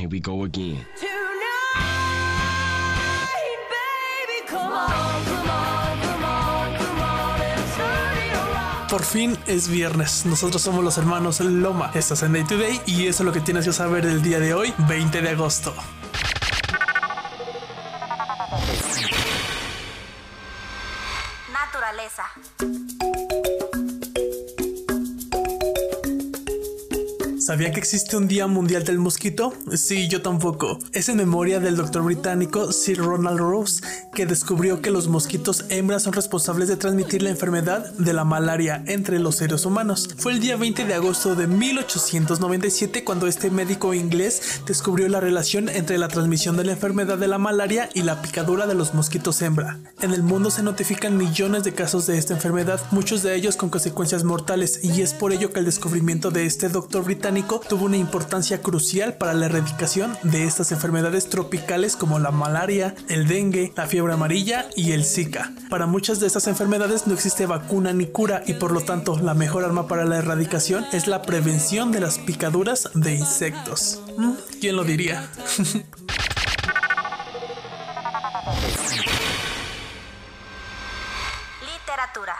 Here we go again. Por fin es viernes. Nosotros somos los hermanos Loma. Estás en Day to Day y eso es lo que tienes que saber el día de hoy, 20 de agosto. Naturaleza. ¿Sabía que existe un Día Mundial del Mosquito? Sí, yo tampoco. Es en memoria del doctor británico Sir Ronald Rose, que descubrió que los mosquitos hembras son responsables de transmitir la enfermedad de la malaria entre los seres humanos. Fue el día 20 de agosto de 1897 cuando este médico inglés descubrió la relación entre la transmisión de la enfermedad de la malaria y la picadura de los mosquitos hembra. En el mundo se notifican millones de casos de esta enfermedad, muchos de ellos con consecuencias mortales, y es por ello que el descubrimiento de este doctor británico tuvo una importancia crucial para la erradicación de estas enfermedades tropicales como la malaria, el dengue, la fiebre amarilla y el Zika. Para muchas de estas enfermedades no existe vacuna ni cura y por lo tanto la mejor arma para la erradicación es la prevención de las picaduras de insectos. ¿Quién lo diría? Literatura.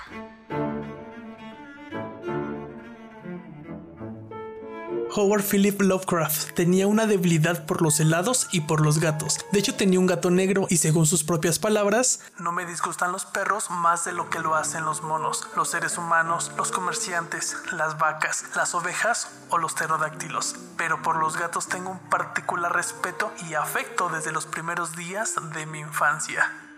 Howard Philip Lovecraft tenía una debilidad por los helados y por los gatos. De hecho tenía un gato negro y según sus propias palabras, no me disgustan los perros más de lo que lo hacen los monos, los seres humanos, los comerciantes, las vacas, las ovejas o los pterodáctilos. Pero por los gatos tengo un particular respeto y afecto desde los primeros días de mi infancia.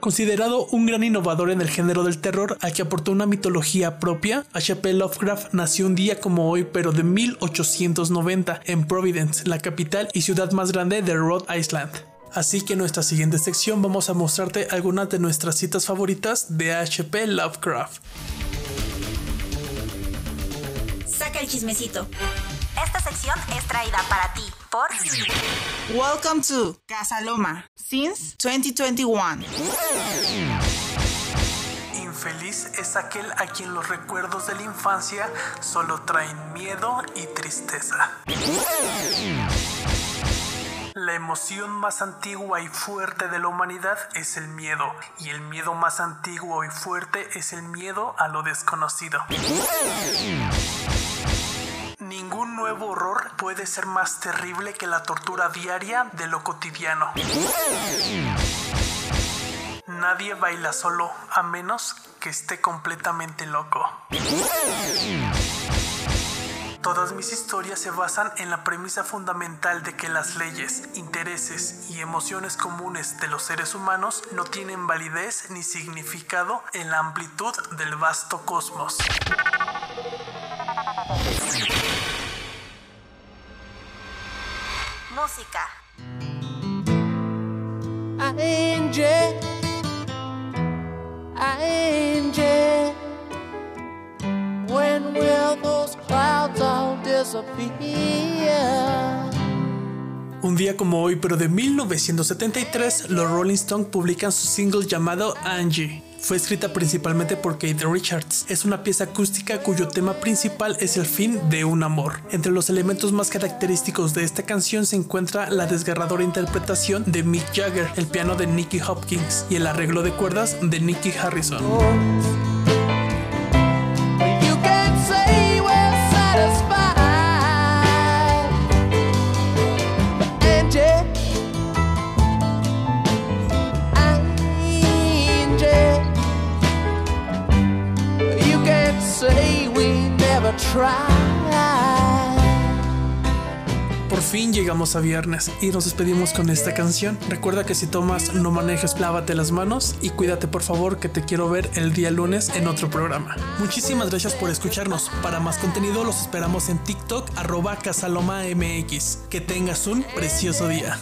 Considerado un gran innovador en el género del terror, al que aportó una mitología propia, H.P. Lovecraft nació un día como hoy, pero de 1890, en Providence, la capital y ciudad más grande de Rhode Island. Así que en nuestra siguiente sección vamos a mostrarte algunas de nuestras citas favoritas de H.P. Lovecraft. Saca el chismecito. Esta sección es traída para ti por Welcome to Casa Loma since 2021. Infeliz es aquel a quien los recuerdos de la infancia solo traen miedo y tristeza. La emoción más antigua y fuerte de la humanidad es el miedo, y el miedo más antiguo y fuerte es el miedo a lo desconocido. Ningún nuevo horror puede ser más terrible que la tortura diaria de lo cotidiano. Nadie baila solo a menos que esté completamente loco. Todas mis historias se basan en la premisa fundamental de que las leyes, intereses y emociones comunes de los seres humanos no tienen validez ni significado en la amplitud del vasto cosmos. Música. Angel, Angel, when will those clouds all disappear? Un día como hoy, pero de 1973, los Rolling Stones publican su single llamado Angie. Fue escrita principalmente por Kate Richards. Es una pieza acústica cuyo tema principal es el fin de un amor. Entre los elementos más característicos de esta canción se encuentra la desgarradora interpretación de Mick Jagger, el piano de Nicky Hopkins y el arreglo de cuerdas de Nicky Harrison. Por fin llegamos a viernes y nos despedimos con esta canción. Recuerda que si tomas, no manejes, lávate las manos y cuídate por favor que te quiero ver el día lunes en otro programa. Muchísimas gracias por escucharnos. Para más contenido los esperamos en TikTok arroba casalomamx. Que tengas un precioso día.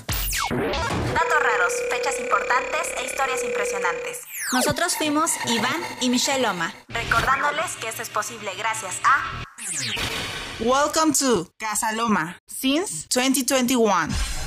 Datos raros, fechas importantes e historias impresionantes. Nosotros fuimos Iván y Michelle Loma. Recordándoles que esto es posible gracias a Welcome to Casa Loma since 2021.